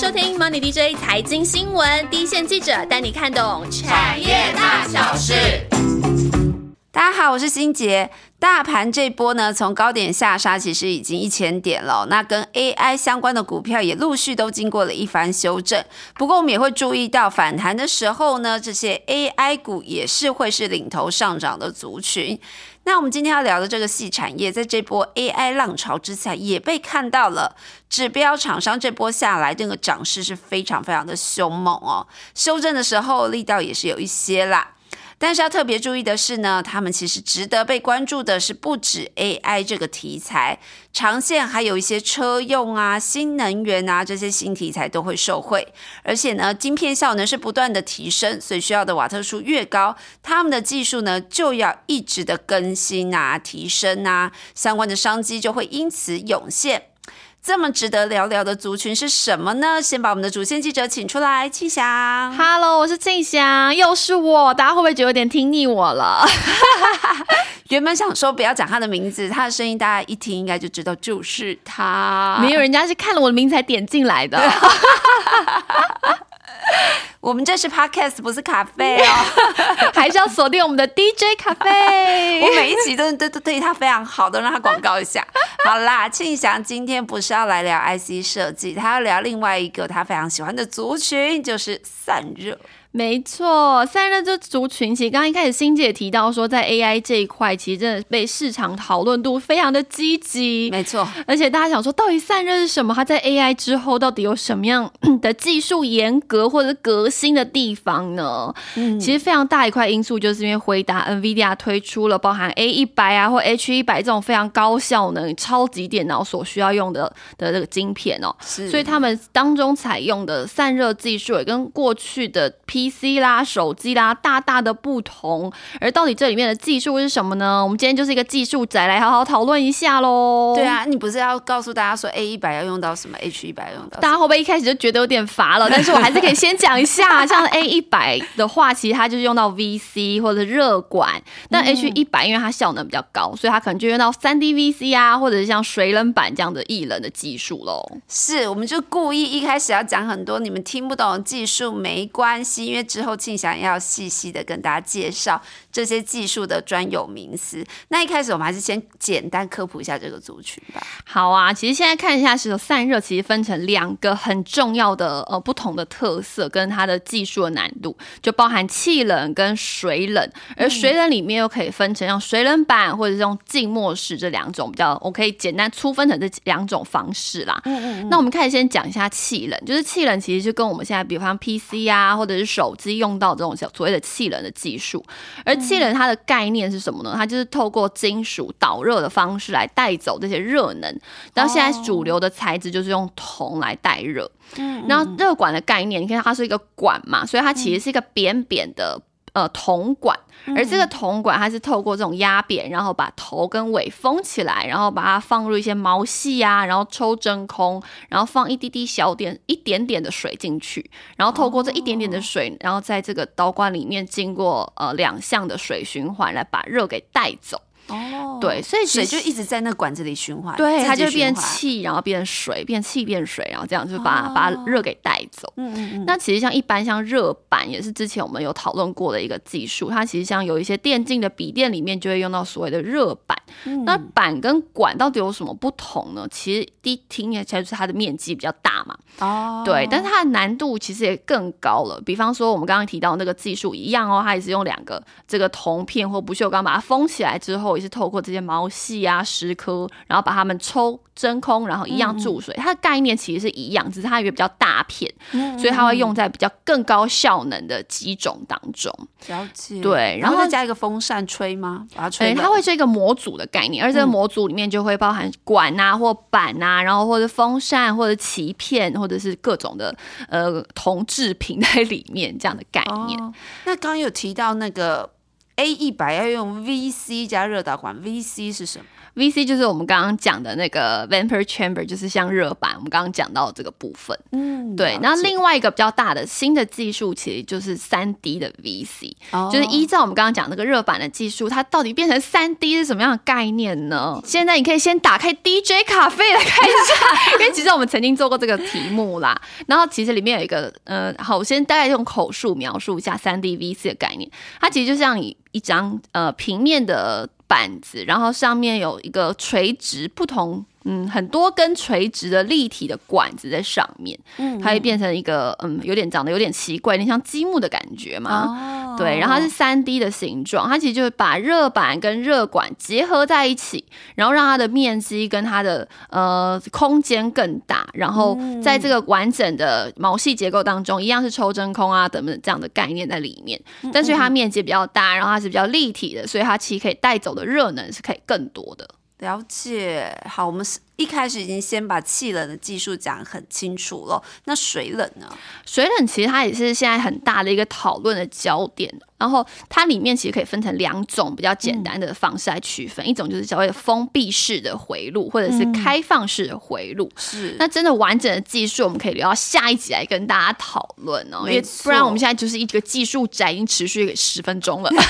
收听 Money DJ 财经新闻，第一线记者带你看懂产业大小事。大家好，我是欣杰。大盘这波呢，从高点下杀，其实已经一千点了。那跟 AI 相关的股票也陆续都经过了一番修正。不过我们也会注意到，反弹的时候呢，这些 AI 股也是会是领头上涨的族群。那我们今天要聊的这个细产业，在这波 AI 浪潮之下，也被看到了指标厂商这波下来，这个涨势是非常非常的凶猛哦。修正的时候力道也是有一些啦。但是要特别注意的是呢，他们其实值得被关注的是不止 AI 这个题材，长线还有一些车用啊、新能源啊这些新题材都会受惠。而且呢，晶片效能是不断的提升，所以需要的瓦特数越高，他们的技术呢就要一直的更新啊、提升啊，相关的商机就会因此涌现。这么值得聊聊的族群是什么呢？先把我们的主线记者请出来，庆祥。Hello，我是庆祥，又是我，大家会不会觉得有点听腻我了？原本想说不要讲他的名字，他的声音大家一听应该就知道就是他。没有，人家是看了我的名字才点进来的。我们这是 podcast，不是咖啡哦。还是要锁定我们的 DJ 咖啡。我每一集都都都对他非常好，都让他广告一下。好啦，庆祥今天不是要来聊 IC 设计，他要聊另外一个他非常喜欢的族群，就是散热。没错，散热这族群，其实刚刚一开始欣姐也提到说，在 AI 这一块，其实真的被市场讨论度非常的积极。没错，而且大家想说，到底散热是什么？它在 AI 之后，到底有什么样的技术严格或者革新的地方呢？嗯其实非常大一块因素，就是因为回答 NVIDIA 推出了包含 A 一百啊或 H 一百这种非常高效能、超级电脑所需要用的的这个晶片哦。是所以他们当中采用的散热技术也跟过去的 PC 啦、手机啦大大的不同。而到底这里面的技术是什么呢？我们今天就是一个技术宅，来好好讨论一下喽。对啊，你不是要告诉大家说 A 一百要用到什么，H 一百要用到？大家会不会一开始就觉得有点乏了？但是我还是可以先讲一下，像 A 一百的话，其实它就是用到 VC 或者热管，但 H 一百因为它效能比较高，所以它可能就用到三 D VC 啊，或者是像水冷板这样的液冷的技术喽。是，我们就故意一开始要讲很多你们听不懂的技术，没关系，因为之后庆祥要细细的跟大家介绍这些技术的专有名词。那一开始我们还是先简单科普一下这个族群吧。好啊，其实现在看一下是有散热，其实分成两个很重要的呃不同的特色跟它的技术的难度，就包含气冷跟水冷，而水冷里面又可以分成像水冷板或者是用静默式这两种比较，我可以简单粗分成这两种方式啦。嗯嗯那我们开始先讲一下气冷，就是气冷其实就跟我们现在比方 PC 啊或者是手机用到这种小所谓的气冷的技术，而气冷它的概念是什么呢？它就是透过金属导热的方式来带走这些热能。然后现在主流的材质就是用铜来带热。然后热管的概念，你看它是一个管嘛，所以它其实是一个扁扁的。呃，铜管，而这个铜管它是透过这种压扁，然后把头跟尾封起来，然后把它放入一些毛细啊，然后抽真空，然后放一滴滴小点一点点的水进去，然后透过这一点点的水，然后在这个导管里面经过呃两项的水循环来把热给带走。哦，对，所以水就一直在那管子里循环，对，它就变。气，然后变水，变气变水，然后这样就把、把哦热给带走。嗯嗯嗯，那其实像一般像热板也是之前我们有讨论过的一个技术，它其实像有一些电竞的笔电里面就会用到所谓的热板。嗯那板跟管到底有什么不同呢？其实第一听起来就是它的面积比较大嘛，哦，对，但是它的难度其实也更高了。比方说我们刚刚提到那个技术一样哦，它也是用两个这个铜片或不锈钢把它封起来之后，也是透过这些毛细啊、石颗，然后把它们抽真空，然后一样注水。它的概念其实是一样，只是它有一个比较大片，嗯所以它会用在比较更高效能的机种当中。了解。对然后再加一个风扇吹吗？把它吹对，冷。它会是一个模组的概念，而这个模组里面就会包含管啊或板啊，然后或者风扇或者鳍片，或者是各种的呃铜制品在里面这样的概念。哦，那刚刚有提到那个 A 一百要用 VC 加热导管，VC 是什么？VC 就是我们刚刚讲的那个 vapor chamber，就是像热板，我们刚刚讲到的这个部分。嗯，对，那另外一个比较大的新的技术，其实就是三 D 的 VC，、哦就是依照我们刚刚讲那个热板的技术，它到底变成三 D 是什么样的概念呢？现在你可以先打开 DJ 咖啡来看一下，因为其实我们曾经做过这个题目啦。然后其实里面有一个呃，好，我先大概用口述描述一下三 D VC 的概念，它其实就像你一张呃平面的板子，然后上面有一个垂直不同。嗯，很多根垂直的立体的管子在上面，嗯它会变成一个嗯，有点长得有点奇怪，有点像积木的感觉嘛。哦对，然后它是三 D 的形状，它其实就是把热板跟热管结合在一起，然后让它的面积跟它的呃空间更大，然后在这个完整的毛细结构当中，一样是抽真空啊等等这样的概念在里面，但是它面积比较大，然后它是比较立体的，所以它其实可以带走的热能是可以更多的。了解。好，我们是一开始已经先把气冷的技术讲很清楚了。那水冷呢？水冷其实它也是现在很大的一个讨论的焦点，然后它里面其实可以分成两种比较简单的方式来区分，一种就是所谓的封闭式的回路，或者是开放式的回路。是那真的完整的技术，我们可以留到下一集来跟大家讨论哦，因为不然我们现在就是一个技术宅，已经持续十分钟了。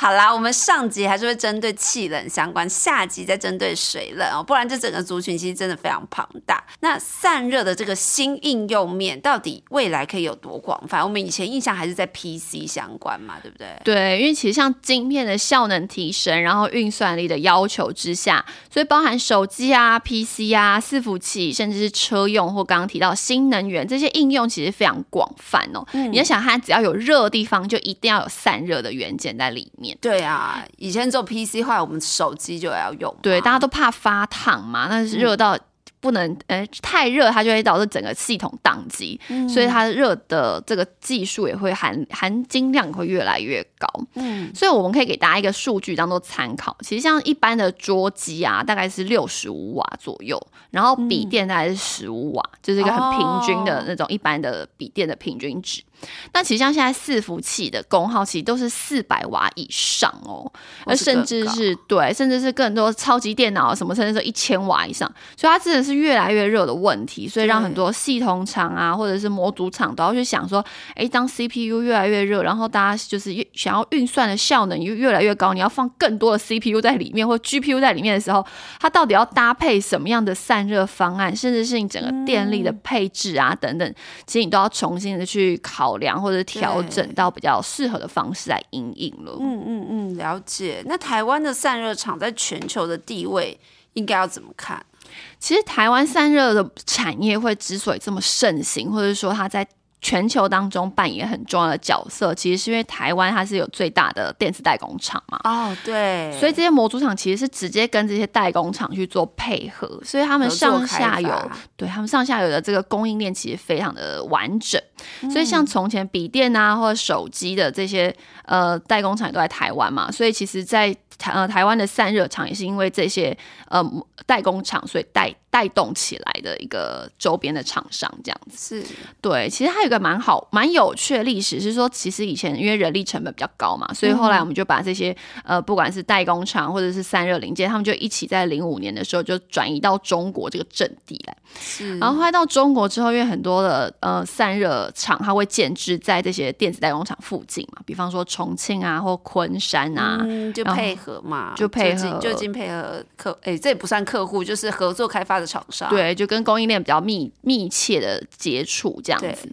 好啦，我们上集还是会针对气冷相关，下集再针对水冷哦，不然这整个族群其实真的非常庞大。那散热的这个新应用面，到底未来可以有多广泛？我们以前印象还是在 PC 相关嘛，对不对？对，因为其实像晶片的效能提升，然后运算力的要求之下，所以包含手机啊、PC 啊、伺服器，甚至是车用或刚刚提到新能源这些应用，其实非常广泛哦。你要想，它只要有热的地方，就一定要有散热的元件在里面。对啊，以前只有 PC，后来我们手机就要用。对，大家都怕发烫嘛，那是热到。不能，呃，太热它就会导致整个系统宕机，所以它热的这个技术也会含含金量也会越来越高。嗯，所以我们可以给大家一个数据当做参考。其实像一般的桌机啊，大概是六十五瓦左右，然后笔电大概是十五瓦，就是一个很平均的那种一般的笔电的平均值。那其实像现在伺服器的功耗，其实都是四百瓦以上哦，而甚至是对，甚至是更多超级电脑什么，甚至是一千瓦以上，所以它真的是越来越热的问题，所以让很多系统厂啊，或者是模组厂都要去想说，哎，当 CPU 越来越热，然后大家就是越想要运算的效能又越来越高，你要放更多的 CPU 在里面或 GPU 在里面的时候，它到底要搭配什么样的散热方案，甚至是你整个电力的配置啊等等，其实你都要重新的去考量或者调整到比较适合的方式来应应了。嗯嗯嗯，了解。那台湾的散热厂在全球的地位应该要怎么看？其实台湾散热的产业会之所以这么盛行，或者说它在全球当中扮演很重要的角色，其实是因为台湾它是有最大的电子代工厂嘛。哦，对，所以这些模组厂其实是直接跟这些代工厂去做配合，所以他们上下游对他们上下游的这个供应链其实非常的完整。所以像从前笔电啊或者手机的这些呃代工厂都在台湾嘛，所以其实在台呃台湾的散热厂也是因为这些呃代工厂，所以带带动起来的一个周边的厂商这样子。是对，其实还有一个蛮好、蛮有趣的历史，是说其实以前因为人力成本比较高嘛，所以后来我们就把这些、呃，不管是代工厂或者是散热零件，他们就一起在零五年的时候就转移到中国这个阵地来。是，然后后来到中国之后，因为很多的呃散热厂，它会建制在这些电子代工厂附近嘛，比方说重庆啊或昆山啊，嗯，就配合嘛，就配合近就近配合客，哎，这也不算客户，就是合作开发的厂商。，对，就跟供应链比较密密切的接触这样子。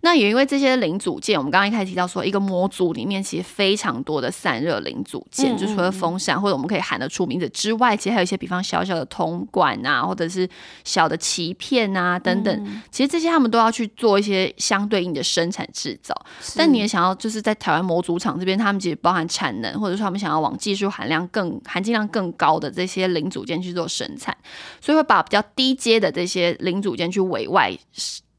那也因为这些零组件，我们刚刚一开始提到说，一个模组里面其实非常多的散热零组件，嗯就除了风扇或者我们可以喊得出名字之外，其实还有一些比方小小的铜管啊，或者是小的鳍片啊等等。嗯其实这些他们都要去做一些相对应的生产制造。但你也想要就是在台湾模组厂这边，他们其实包含产能，或者说他们想要往技术含量更含金量更高的这些零组件去做生产，所以会把比较低阶的这些零组件去委外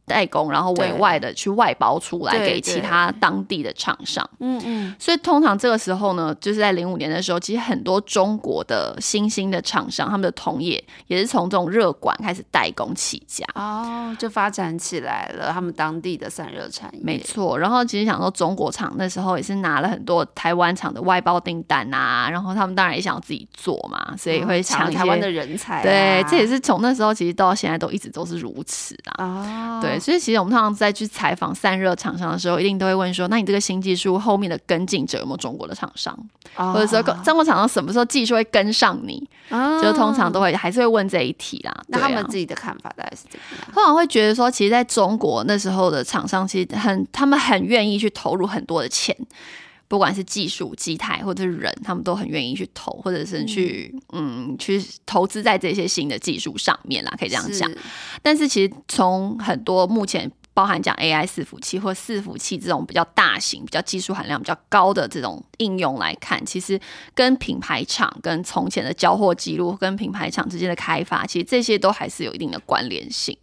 代工，然后委外的去外包出来给其他当地的厂商。嗯嗯，所以通常这个时候呢，就是在零五年的时候，其实很多中国的新兴的厂商，他们的同业也是从这种热管开始代工起家。哦，就发展起来了，他们当地的散热产业，没错，然后其实想说中国厂那时候也是拿了很多台湾厂的外包订单啊，然后他们当然也想要自己做嘛，所以会嗯抢台湾的人才啊、对，这也是从那时候其实到现在都一直都是如此啊。哦，对，所以其实我们通常在去采访散热厂商的时候，一定都会问说：那你这个新技术后面的跟进者有没有中国的厂商？哦或者说中国厂商什么时候技术会跟上你？哦就通常都会还是会问这一题啦。那他们自己的看法大概是怎么样？通常会觉得说，其实在中国那时候的厂商，其实很他们很愿意去投入很多的钱，不管是技术、机台或者是人，他们都很愿意去投，或者是去嗯去投资在这些新的技术上面啦，可以这样讲。是但是其实从很多目前包含讲 AI 伺服器或伺服器这种比较大型、比较技术含量比较高的这种应用来看，其实跟品牌厂、跟从前的交货记录、跟品牌厂之间的开发，其实这些都还是有一定的关联性。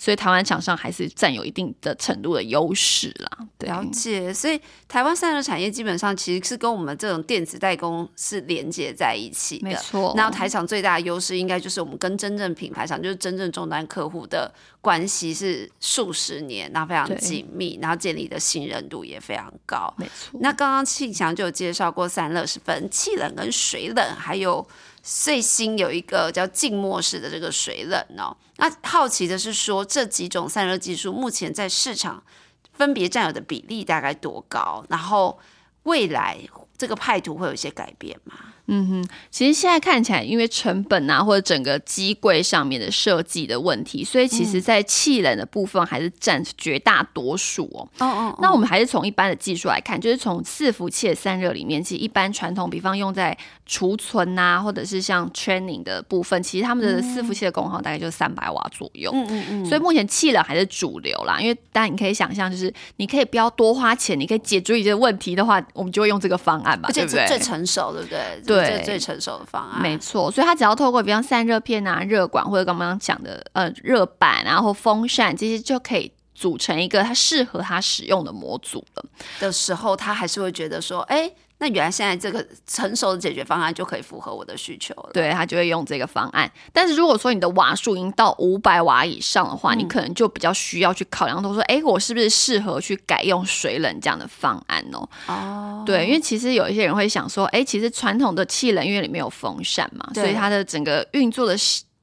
所以台湾厂商还是占有一定的程度的优势啦。了解，所以台湾散热产业基本上其实是跟我们这种电子代工是连接在一起的。没错。然后台厂最大的优势应该就是我们跟真正品牌厂，就是真正终端客户的关系是数十年，然后非常对紧密，然后建立的信任度也非常高。没错。那刚刚庆祥就有介绍过散热是分气冷跟水冷，还有最新有一个叫静默式的这个水冷哦。那好奇的是说，这几种散热技术目前在市场分别占有的比例大概多高？然后未来这个派图会有一些改变吗？嗯哼，其实现在看起来，因为成本啊，或者整个机柜上面的设计的问题，所以其实在气冷的部分还是占绝大多数哦。哦哦，那我们还是从一般的技术来看，就是从伺服器的散热里面，其实一般传统，比方用在储存啊，或者是像 training 的部分，其实他们的伺服器的功耗大概就是三百瓦左右。嗯嗯嗯，所以目前气冷还是主流啦，因为当然你可以想象，就是你可以不要多花钱，你可以解决一些问题的话，我们就会用这个方案嘛，而且对不对？是最成熟，对不对？对这最成熟的方案。没错，所以它只要透过比方散热片啊、热管或者刚刚讲的呃热板啊或风扇这些，就可以组成一个它适合它使用的模组了。的时候，他还是会觉得说，哎，那原来现在这个成熟的解决方案就可以符合我的需求了。对，他就会用这个方案。但是如果说你的瓦数已经到五百瓦以上的嗯话，你可能就比较需要去考量，都说，哎，我是不是适合去改用水冷这样的方案哦？哦，对，因为其实有一些人会想说，哎，其实传统的气冷因为里面有风扇嘛，所以它的整个运作的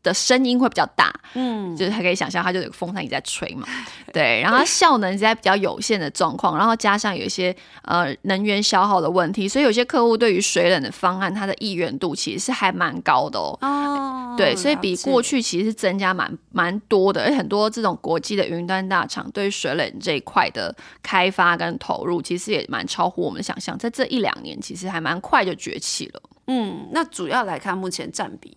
的声音会比较大，嗯，就是还可以想象，它就有个风扇一直在吹嘛，对，然后它效能在比较有限的状况，然后加上有一些呃能源消耗的问题，所以有些客户对于水冷的方案，它的意愿度其实是还蛮高的哦。哦，对，所以比过去其实是增加蛮蛮多的，而且很多这种国际的云端大厂对水冷这一块的开发跟投入，其实也蛮超乎我们的想象，在这一两年其实还蛮快就崛起了。嗯，那主要来看目前占比，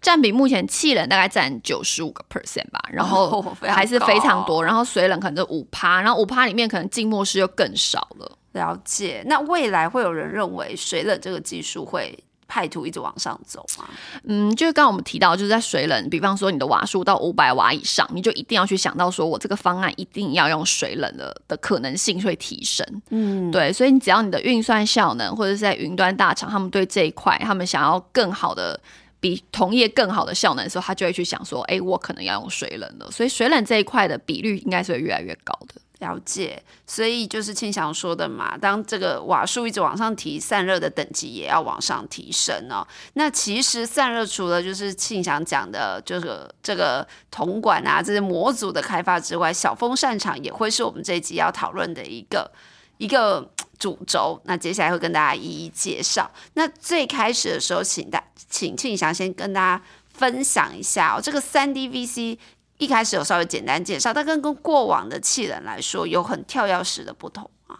占比目前气冷大概占九十五个 percent 吧，然后还是非常高多，然后水冷可能就五趴，然后五趴里面可能静默式又更少了。了解。那未来会有人认为水冷这个技术会派图一直往上走吗？嗯，就是刚刚我们提到，就是在水冷，比方说你的瓦数到五百瓦以上，你就一定要去想到说，我这个方案一定要用水冷的的可能性会提升。嗯，对，所以你只要你的运算效能，或者是在云端大厂，他们对这一块，他们想要更好的。比同业更好的效能的时候，他就会去想说，哎，我可能要用水冷了，所以水冷这一块的比率应该是会越来越高的。了解。所以就是庆祥说的嘛，当这个瓦数一直往上提，散热的等级也要往上提升哦。那其实散热除了就是庆祥讲的这个这个铜管啊这些模组的开发之外，小风扇厂也会是我们这一集要讨论的一个一个主轴。那接下来会跟大家一一介绍。那最开始的时候，请大请庆祥先跟大家分享一下哦，这个三 D VC 一开始有稍微简单介绍，但跟跟过往的气人来说，有很跳跃式的不同啊。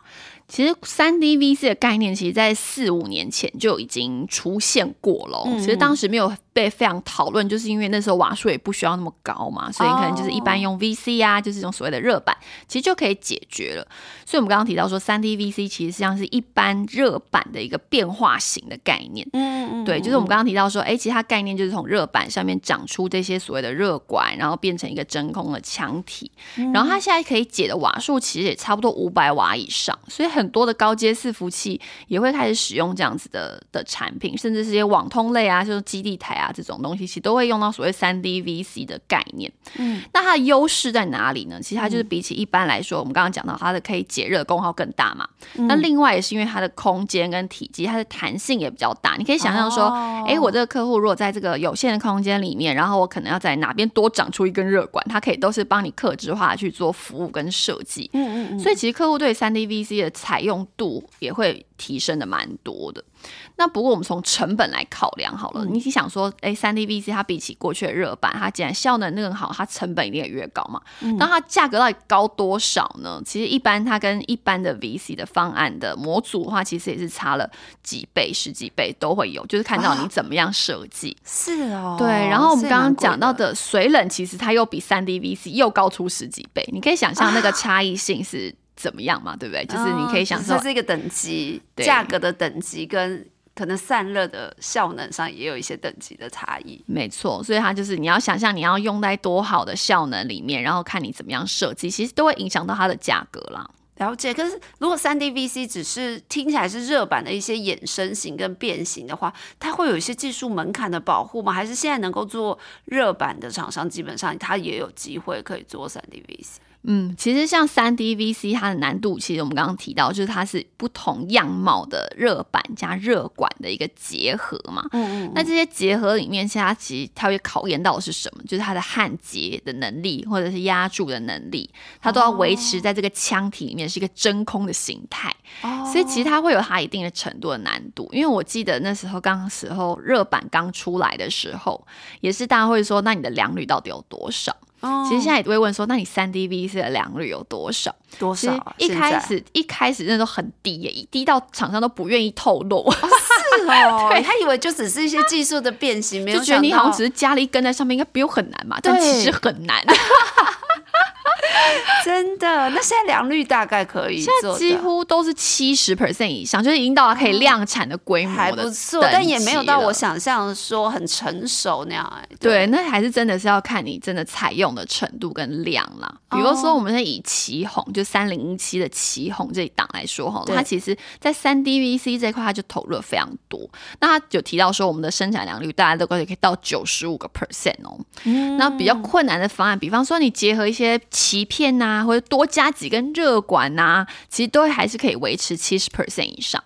其实三 D VC 的概念，其实在四五年前就已经出现过了哦、嗯其实当时没有被非常讨论，就是因为那时候瓦数也不需要那么高嘛，所以可能就是一般用 VC 啊，就是这种所谓的热板，其实就可以解决了。所以我们刚刚提到说，三 D VC 其实像是一般热板的一个变化型的概念。嗯嗯，对，就是我们刚刚提到说，哎，其实它概念就是从热板上面长出这些所谓的热管，然后变成一个真空的腔体，然后它现在可以解的瓦数其实也差不多五百瓦以上，所以很多的高阶伺服器也会开始使用这样子的的产品，甚至是些网通类啊，就是基地台啊这种东西，其实都会用到所谓三 D VC 的概念。嗯，那它的优势在哪里呢？其实它就是比起一般来说，我们刚刚讲到它的可以解热功耗更大嘛。那另外也是因为它的空间跟体积，它的弹性也比较大。你可以想象说，哎，我这个客户如果在这个有限的空间里面，然后我可能要在哪边多长出一根热管，它可以都是帮你克制化去做服务跟设计。嗯嗯嗯。所以其实客户对三 D VC 的采用度也会提升的蛮多的。那不过我们从成本来考量好了，你想说，哎，三 D VC 它比起过去的热板，它既然效能更好，它成本一定也越高嘛。那它价格到底高多少呢？其实一般它跟一般的 VC 的方案的模组的话，其实也是差了几倍、十几倍都会有，就是看到你怎么样设计。是哦，对。然后我们刚刚讲到的水冷，其实它又比三 D VC 又高出十几倍，你可以想象那个差异性是怎么样嘛？对不对？就是你可以想象这是一个等级，价格的等级跟。可能散热的效能上也有一些等级的差异，没错，所以它就是你要想象你要用在多好的效能里面，然后看你怎么样设计，其实都会影响到它的价格啦。了解，可是如果三 D VC 只是听起来是热板的一些衍生型跟变形的话，它会有一些技术门槛的保护吗？还是现在能够做热板的厂商，基本上它也有机会可以做三 D VC？嗯，其实像三 D VC，它的难度其实我们刚刚提到，就是它是不同样貌的热板加热管的一个结合嘛。嗯嗯。那这些结合里面，现在其实它会考验到的是什么？就是它的焊接的能力，或者是压铸的能力，它都要维持在这个腔体里面是一个真空的形态。哦。所以其实它会有它一定的程度的难度。因为我记得那时候刚时候热板刚出来的时候，也是大家会说，那你的良率到底有多少？其实现在也会问说，那你三 D VC 的良率有多少？多少？一开始一开始那都很低耶，低到厂商都不愿意透露。是哦，他以为就只是一些技术的变形，没有觉得你好像只是加了一根在上面，应该不用很难嘛？但其实很难。真的？那现在良率大概可以？现在几乎都是七十 percent 以上，就是已经到了可以量产的规模还不错，但也没有到我想象说很成熟那样。哎，对，那还是真的是要看你真的采用的程度跟量啦。比如说，我们是以旗红，就三零一七的旗红这一档来说哈，它其实在三 D VC 这块，它就投入了非常多。那它有提到说，我们的生产良率大家都可以可以到九十五个 percent 哦。那比较困难的方案，比方说你结合一些一片呐，或者多加几根热管呐，其实都还是可以维持七十 percent 以上。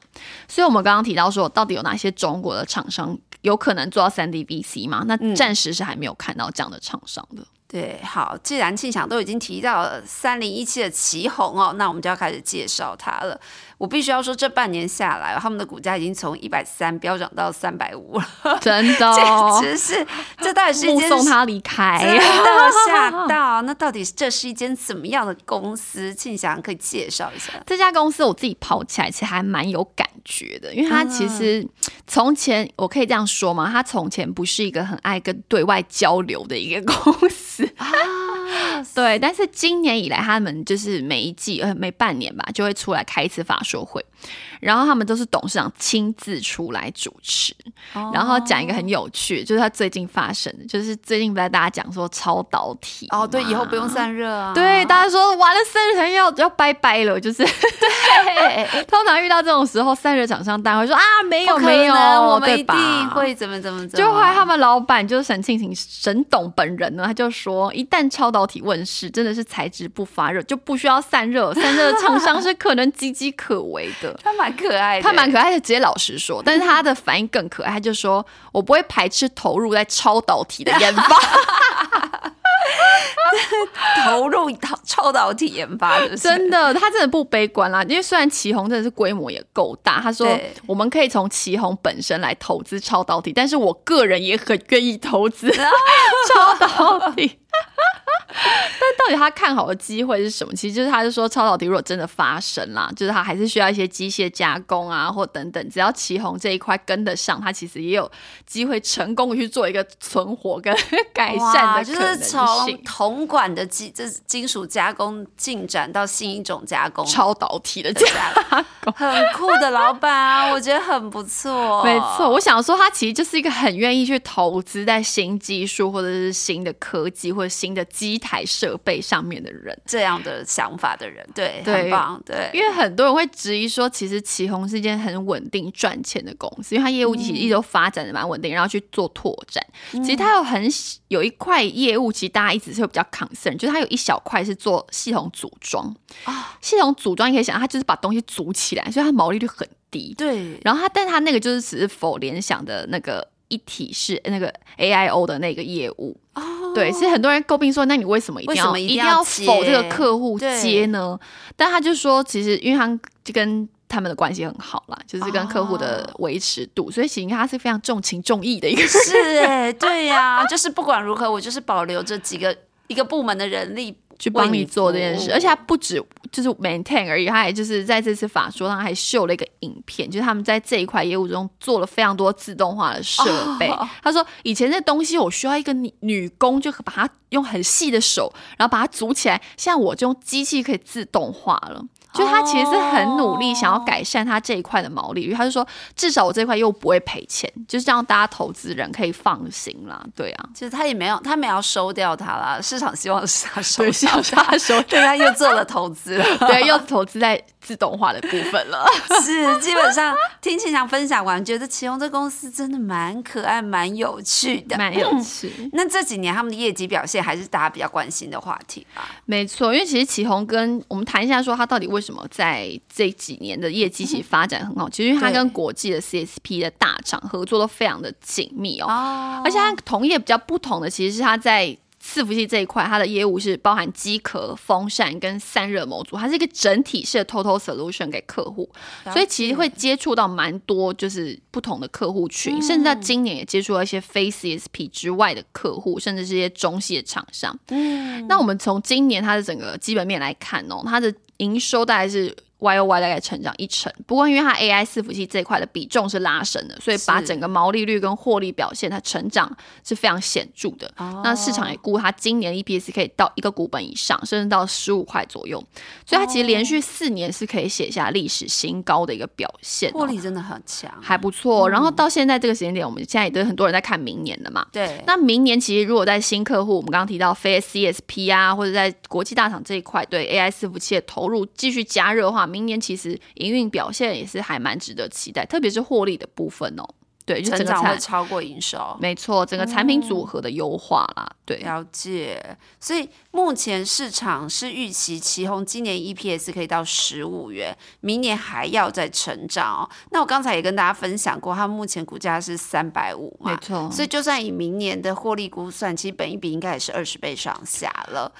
所以，我们刚刚提到说，到底有哪些中国的厂商有可能做到三 D VC 吗？那暂时是还没有看到这样的厂商的。对，好，既然庆祥都已经提到了三零一七的旗红哦，那我们就要开始介绍它了。我必须要说，这半年下来，他们的股价已经从一百三飙涨到三百五了，真的，简直是这到底是一间送他离开，真的吓到。那到底这是一间怎么样的公司？庆祥可以介绍一下这家公司。我自己跑起来其实还蛮有感觉的，因为它其实从前我可以这样说嘛，它从前不是一个很爱跟对外交流的一个公司啊。对，但是今年以来，他们就是每一季呃每半年吧，就会出来开一次法说会。然后他们都是董事长亲自出来主持，然后讲一个很有趣，就是他最近发生的，就是最近不在大家讲说超导体哦，对，以后不用散热啊，对，大家说完了散热团要要拜拜了，就是对，通常遇到这种时候，散热厂商大会说啊，没有没有，我们一定会怎么怎么怎么，就后来他们老板就是沈庆庆沈董本人呢，他就说，一旦超导体问世，真的是材质不发热，就不需要散热，散热厂商是可能岌岌可危的。他蛮可爱的，他蛮可爱的，直接老实说，但是他的反应更可爱，他就说我不会排斥投入在超导体的研发，投入超超导体研发，真的，他真的不悲观啦。因为虽然旗宏真的是规模也够大，他说我们可以从旗宏本身来投资超导体，但是我个人也很愿意投资超导体。但到底他看好的机会是什么？其实就是他就说，超导体如果真的发生啦，就是他还是需要一些机械加工啊，或等等。只要旗红这一块跟得上，他其实也有机会成功的去做一个存活跟 改善的就是从铜管的金这金属加工进展到新一种加工，超导体的加工，很酷的老板啊，我觉得很不错。没错，我想说他其实就是一个很愿意去投资在新技术或者是新的科技或者新的机台设备上面的人，这样的想法的人，对，很棒，对。因为很多人会质疑说，其实旗宏是一间很稳定赚钱的公司，因为它业务其实一直都发展的蛮稳定，然后去做拓展。其实它有很有一块业务，其实大家一直是比较 concern，就是它有一小块是做系统组装啊。系统组装你可以想，它就是把东西组起来，所以它毛利率很低。对。然后它，但它那个就是只是否联想的那个一体式那个 AIO 的那个业务。哦。对，是很多人诟病说，那你为什么一定要一定要否这个客户接呢？但他就说，其实因为他就跟他们的关系很好啦，就是跟客户的维持度，所以其实他是非常重情重义的一个。是哎，对呀，就是不管如何，我就是保留这几个一个部门的人力。去帮你做这件事，而且他不止就是 maintain 而已，他还就是在这次法说上还秀了一个影片，就是他们在这一块业务中做了非常多自动化的设备。他说以前这东西我需要一个女女工，就把它用很细的手，然后把它组起来，现在我就用机器可以自动化了。就他其实是很努力想要改善他这一块的毛利率，他就说至少我这块又不会赔钱，就是这样大家投资人可以放心啦。对啊，其实他也没有，他没有收掉他啦，市场希望是他收掉他收，对他又做了投资了，对，又投资在。自动化的部分了，是基本上听秦翔分享完，觉得启宏这公司真的蛮可爱、蛮有趣的，蛮有趣。那这几年他们的业绩表现还是大家比较关心的话题吧？没错，因为其实启宏跟我们谈一下，说他到底为什么在这几年的业绩其实发展很好。其实因为他跟国际的 CSP 的大厂合作都非常的紧密哦，而且它同业比较不同的，其实是它在。伺服器这一块，它的业务是包含机壳、风扇跟散热模组，它是一个整体式的 total solution 给客户，所以其实会接触到蛮多就是不同的客户群，甚至在今年也接触到一些非 CSP 之外的客户，甚至是一些中系的厂商。嗯，那我们从今年它的整个基本面来看哦，它的营收大概是。Y O Y 大概成长一成，不过因为它 A I 伺服器这一块的比重是拉升的，所以把整个毛利率跟获利表现，它成长是非常显著的。那市场也估它今年 E P S 可以到一个股本以上，甚至到十五块左右，所以它其实连续四年是可以写下历史新高的一个表现，获利真的很强，还不错。然后到现在这个时间点，我们现在也都很多人在看明年的嘛。对，那明年其实如果在新客户，我们刚刚提到非 C S P 啊，或者在国际大厂这一块对 A I 伺服器的投入继续加热的话，明年其实。营运表现也是还蛮值得期待，特别是获利的部分哦。对，成长会超过营收，没错，整个产品组合的优化啦。对，了解。所以目前市场是预期旗宏今年 EPS 可以到十五元，明年还要再成长哦。那我刚才也跟大家分享过，它目前股价是三百五嘛，没错。所以就算以明年的获利估算，其实本一比应该也是二十倍上下了。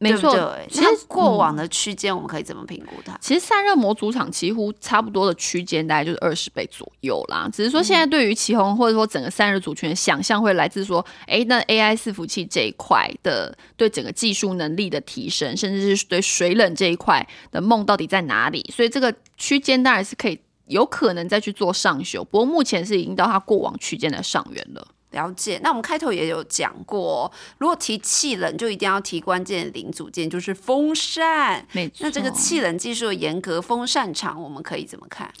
没错，其实过往的区间我们可以怎么评估它？其实散热模组厂几乎差不多的区间大概就是二十倍左右啦。只是说现在对于旗宏或者说整个散热组群的想象会来自说，哎，那 AI 伺服器这一块的对整个技术能力的提升，甚至是对水冷这一块的梦到底在哪里？所以这个区间当然是可以有可能再去做上修，不过目前是已经到它过往区间的上缘了。了解，那我们开头也有讲过，如果提气冷，就一定要提关键零组件，就是风扇。没错，那这个气冷技术的严格，风扇厂我们可以怎么看？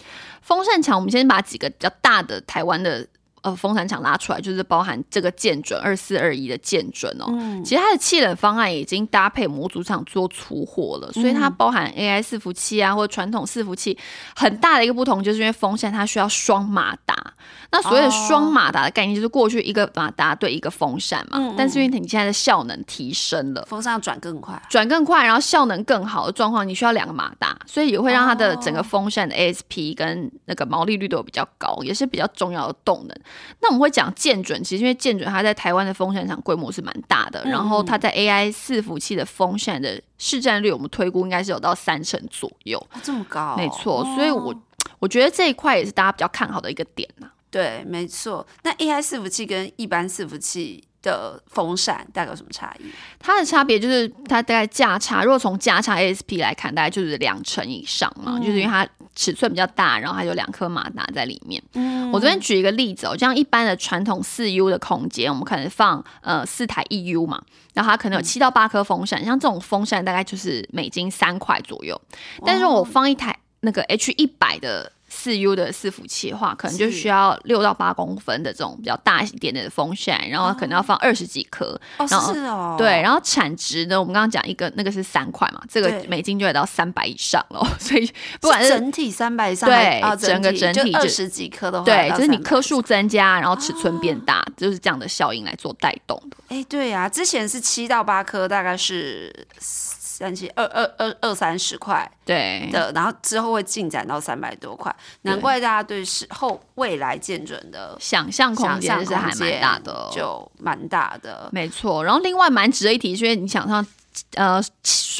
风扇厂，我们先把几个比较大的台湾的。呃，风扇厂拉出来就是包含这个建准二四二一的建准哦，其实它的气冷方案已经搭配模组厂做出货了，所以它包含 AI 伺服器啊，或者传统伺服器，很大的一个不同就是因为风扇它需要双马达，那所谓的双马达的概念就是过去一个马达对一个风扇嘛，但是因为你现在的效能提升了，风扇转更快，转更快，然后效能更好的状况，你需要两个马达，所以也会让它的整个风扇的 ASP 跟那个毛利率都比较高，也是比较重要的动能。那我们会讲剑准，其实因为剑准它在台湾的风扇厂规模是蛮大的，然后它在 AI 伺服器的风扇的市占率，我们推估应该是有到三成左右，这么高，没错。所以我我觉得这一块也是大家比较看好的一个点呐。对，没错。那 AI 伺服器跟一般伺服器。的风扇大概有什么差异？它的差别就是它大概价差，如果从价差 ASP 来看，大概就是两成以上嘛，就是因为它尺寸比较大，然后还有两颗马达在里面。嗯，我这边举一个例子哦，像一般的传统四 U 的空间，我们可能放呃四台一 U 嘛，然后它可能有七到八颗风扇，像这种风扇大概就是美金三块左右，但是我放一台那个 H 一百的。四 U 的伺服器的话，可能就需要六到八公分的这种比较大一点点的风扇，然后可能要放二十几颗。哦，是哦。对，然后产值呢，我们刚刚讲一个那个是三块嘛，这个美金就得到三百以上了。所以不管是整体三百以上，对，整个整体二十几颗的话，对，就是你颗数增加，然后尺寸变大，就是这样的效应来做带动的。哎，对呀，之前是七到八颗，大概是。三七二二二二三十块，对的，然后之后会进展到三百多块，难怪大家对是后未来见准的想象空间是还蛮大的，就蛮大的，没错。然后另外蛮值得一提，因为你想象。呃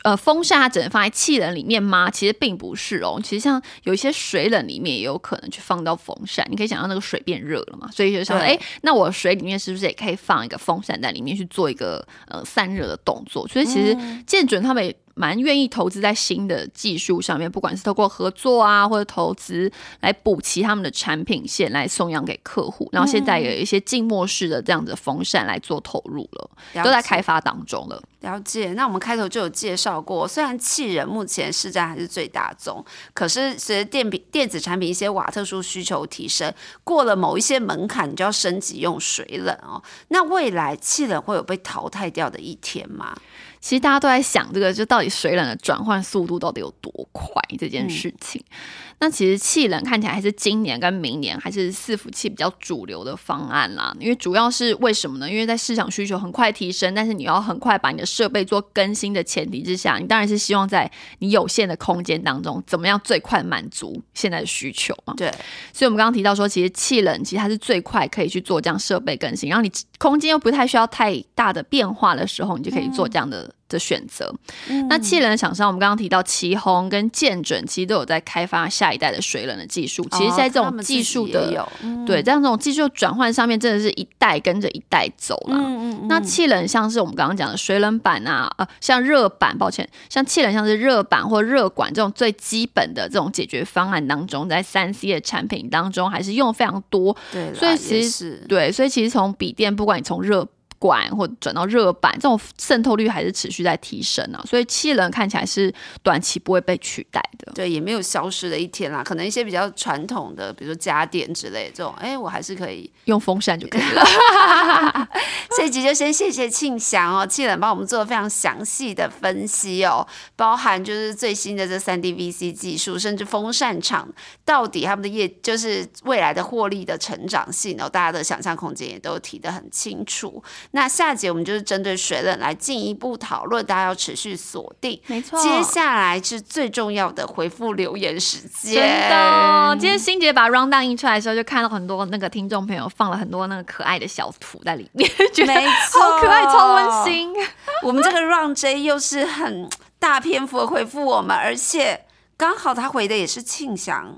呃，风扇它只能放在气冷里面吗？其实并不是哦。其实像有一些水冷里面也有可能去放到风扇。你可以想象那个水变热了嘛，所以就想，哎，那我水里面是不是也可以放一个风扇在里面去做一个呃散热的动作？所以其实建准他们。蛮愿意投资在新的技术上面，不管是透过合作啊，或者投资来补齐他们的产品线，来送养给客户。然后现在有一些静默式的这样的风扇来做投入了，都在开发当中了。了解。那我们开头就有介绍过，虽然气人目前市占还是最大宗，可是随着电品电子产品一些瓦特殊需求提升，过了某一些门槛，你就要升级用水冷哦。那未来气冷会有被淘汰掉的一天吗？其实大家都在想这个，就到底水冷的转换速度到底有多快这件事情。那其实气冷看起来还是今年跟明年还是伺服器比较主流的方案啦。因为主要是为什么呢？因为在市场需求很快提升，但是你要很快把你的设备做更新的前提之下，你当然是希望在你有限的空间当中，怎么样最快满足现在的需求嘛？对。所以我们刚刚提到说，其实气冷其实它是最快可以去做这样设备更新，然后你空间又不太需要太大的变化的时候，你就可以做这样的。的选择，那气冷厂商，我们刚刚提到旗宏跟建准，其实都有在开发下一代的水冷的技术。其实，在这种技术的对，这样这种技术转换上面，真的是一代跟着一代走了。嗯嗯。那气冷像是我们刚刚讲的水冷板啊，呃，像热板，抱歉，像气冷像是热板或热管这种最基本的这种解决方案当中，在三 C 的产品当中还是用非常多。对，所以其实对，所以其实从笔电，不管你从热管或转到热板，这种渗透率还是持续在提升啊，所以气冷看起来是短期不会被取代的。对，也没有消失的一天啦。可能一些比较传统的，比如说家电之类这种，哎，我还是可以用风扇就可以了。这集就先谢谢庆祥哦，气冷帮我们做了非常详细的分析哦，包含就是最新的这三 D VC 技术，甚至风扇厂到底他们的业就是未来的获利的成长性哦，大家的想象空间也都提得很清楚。那下节我们就是针对水冷来进一步讨论，大家要持续锁定。没错，接下来是最重要的回复留言时间。真的，今天欣姐把 round down 印出来的时候，就看到很多那个听众朋友放了很多那个可爱的小图在里面，觉得好可爱，超温馨。我们这个 round J 又是很大篇幅的回复我们，而且刚好他回的也是庆祥。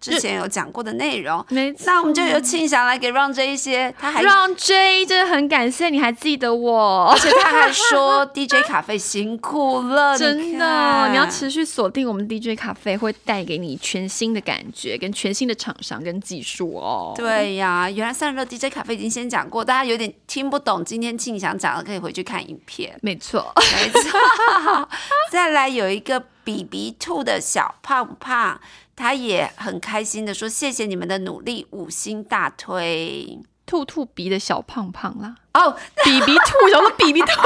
之前有讲过的内容，没错。那我们就由庆祥来给 Run J 一些，他还 Run J 真的很感谢你还记得我，而且他还说 DJ 咖啡辛苦了，真的，你要持续锁定我们 DJ 咖啡，会带给你全新的感觉跟全新的厂商跟技术哦。对呀，原来散热 DJ 咖啡已经先讲过，大家有点听不懂，今天庆祥讲的可以回去看影片。没错，没错。再来有一个 BB Two 的小胖胖。他也很开心的说：“谢谢你们的努力，五星大推。”兔兔鼻的小胖胖啦，哦，比比兔，然后比比兔，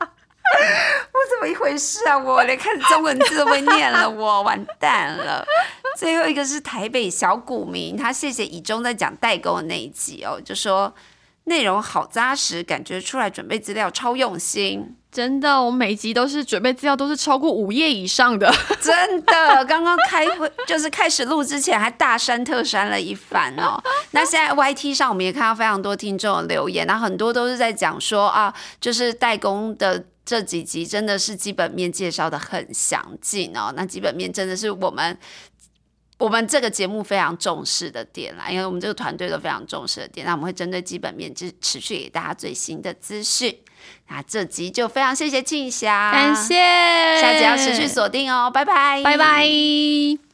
我怎么一回事啊？我连看中文字都会念了，我完蛋了。最后一个是台北小股民，他谢谢以中在讲代沟的那一集哦，就说内容好扎实，感觉出来准备资料超用心。真的，我每集都是准备资料，都是超过五页以上的。真的，刚刚开会就是开始录之前还大删特删了一番哦。那现在 YT 上我们也看到非常多听众的留言，那很多都是在讲说啊，就是代工的这几集真的是基本面介绍的很详尽哦。那基本面真的是我们。我们这个节目非常重视的点啦，因为我们这个团队都非常重视的点，那我们会针对基本面持持续给大家最新的资讯。那这集就非常谢谢庆霞，感谢，下集要持续锁定哦，拜拜，拜拜。